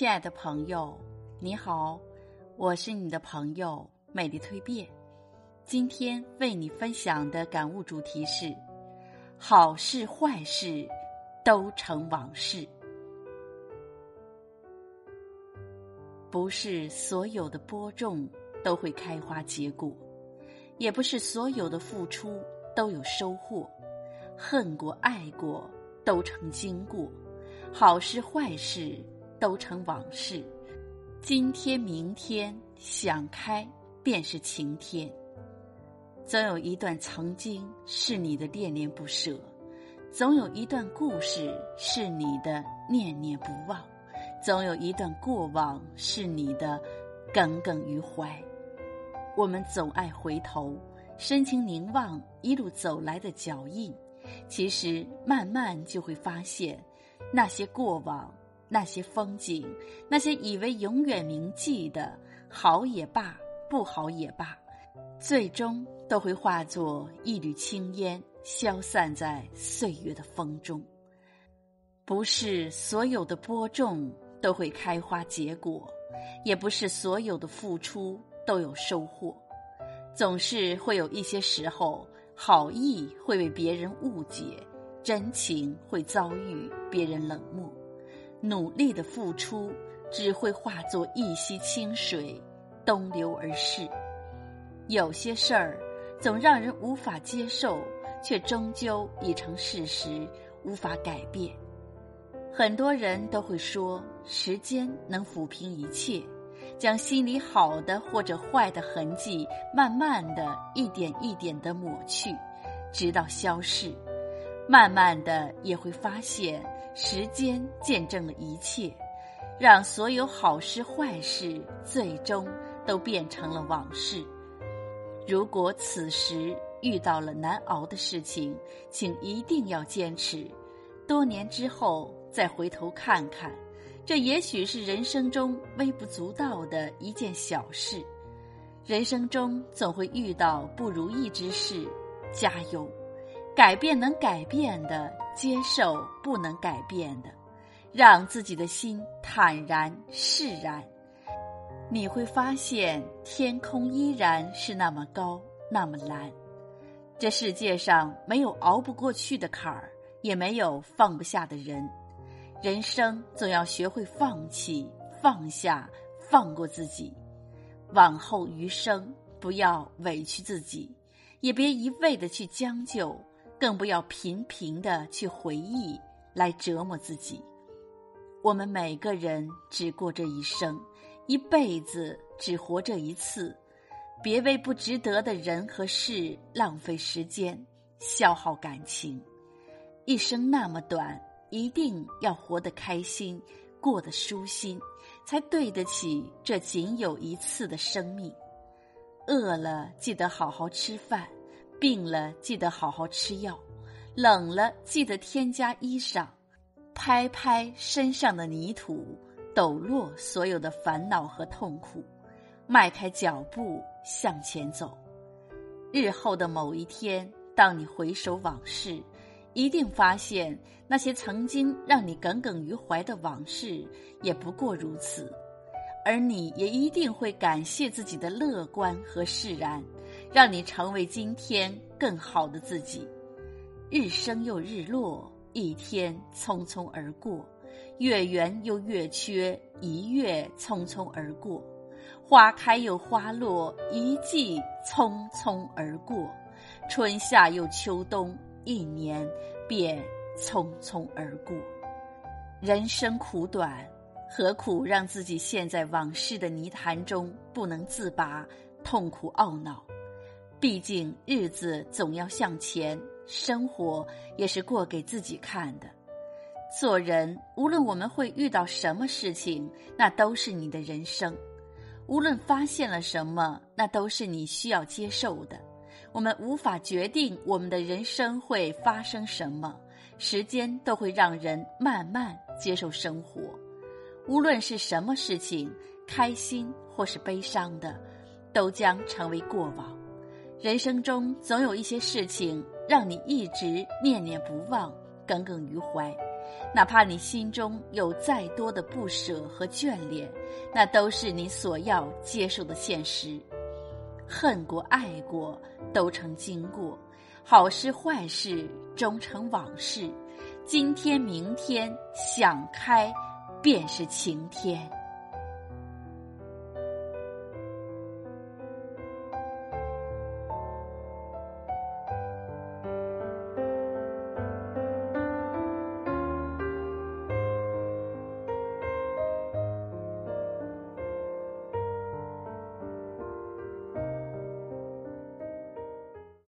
亲爱的朋友，你好，我是你的朋友美丽蜕变。今天为你分享的感悟主题是：好事坏事都成往事。不是所有的播种都会开花结果，也不是所有的付出都有收获。恨过爱过都成经过，好事坏事。都成往事，今天明天想开便是晴天。总有一段曾经是你的恋恋不舍，总有一段故事是你的念念不忘，总有一段过往是你的耿耿于怀。我们总爱回头，深情凝望一路走来的脚印，其实慢慢就会发现，那些过往。那些风景，那些以为永远铭记的，好也罢，不好也罢，最终都会化作一缕青烟，消散在岁月的风中。不是所有的播种都会开花结果，也不是所有的付出都有收获。总是会有一些时候，好意会被别人误解，真情会遭遇别人冷漠。努力的付出只会化作一溪清水，东流而逝。有些事儿总让人无法接受，却终究已成事实，无法改变。很多人都会说，时间能抚平一切，将心里好的或者坏的痕迹，慢慢的一点一点的抹去，直到消逝。慢慢的也会发现。时间见证了一切，让所有好事坏事最终都变成了往事。如果此时遇到了难熬的事情，请一定要坚持。多年之后再回头看看，这也许是人生中微不足道的一件小事。人生中总会遇到不如意之事，加油！改变能改变的，接受不能改变的，让自己的心坦然释然，你会发现天空依然是那么高，那么蓝。这世界上没有熬不过去的坎儿，也没有放不下的人。人生总要学会放弃、放下、放过自己。往后余生，不要委屈自己，也别一味的去将就。更不要频频的去回忆来折磨自己。我们每个人只过这一生，一辈子只活这一次，别为不值得的人和事浪费时间、消耗感情。一生那么短，一定要活得开心，过得舒心，才对得起这仅有一次的生命。饿了记得好好吃饭。病了，记得好好吃药；冷了，记得添加衣裳。拍拍身上的泥土，抖落所有的烦恼和痛苦，迈开脚步向前走。日后的某一天，当你回首往事，一定发现那些曾经让你耿耿于怀的往事，也不过如此。而你也一定会感谢自己的乐观和释然。让你成为今天更好的自己。日升又日落，一天匆匆而过；月圆又月缺，一月匆匆而过；花开又花落，一季匆匆而过；春夏又秋冬，一年便匆匆而过。人生苦短，何苦让自己陷在往事的泥潭中不能自拔，痛苦懊恼？毕竟日子总要向前，生活也是过给自己看的。做人，无论我们会遇到什么事情，那都是你的人生；无论发现了什么，那都是你需要接受的。我们无法决定我们的人生会发生什么，时间都会让人慢慢接受生活。无论是什么事情，开心或是悲伤的，都将成为过往。人生中总有一些事情让你一直念念不忘、耿耿于怀，哪怕你心中有再多的不舍和眷恋，那都是你所要接受的现实。恨过、爱过，都成经过；好事、坏事，终成往事。今天、明天，想开，便是晴天。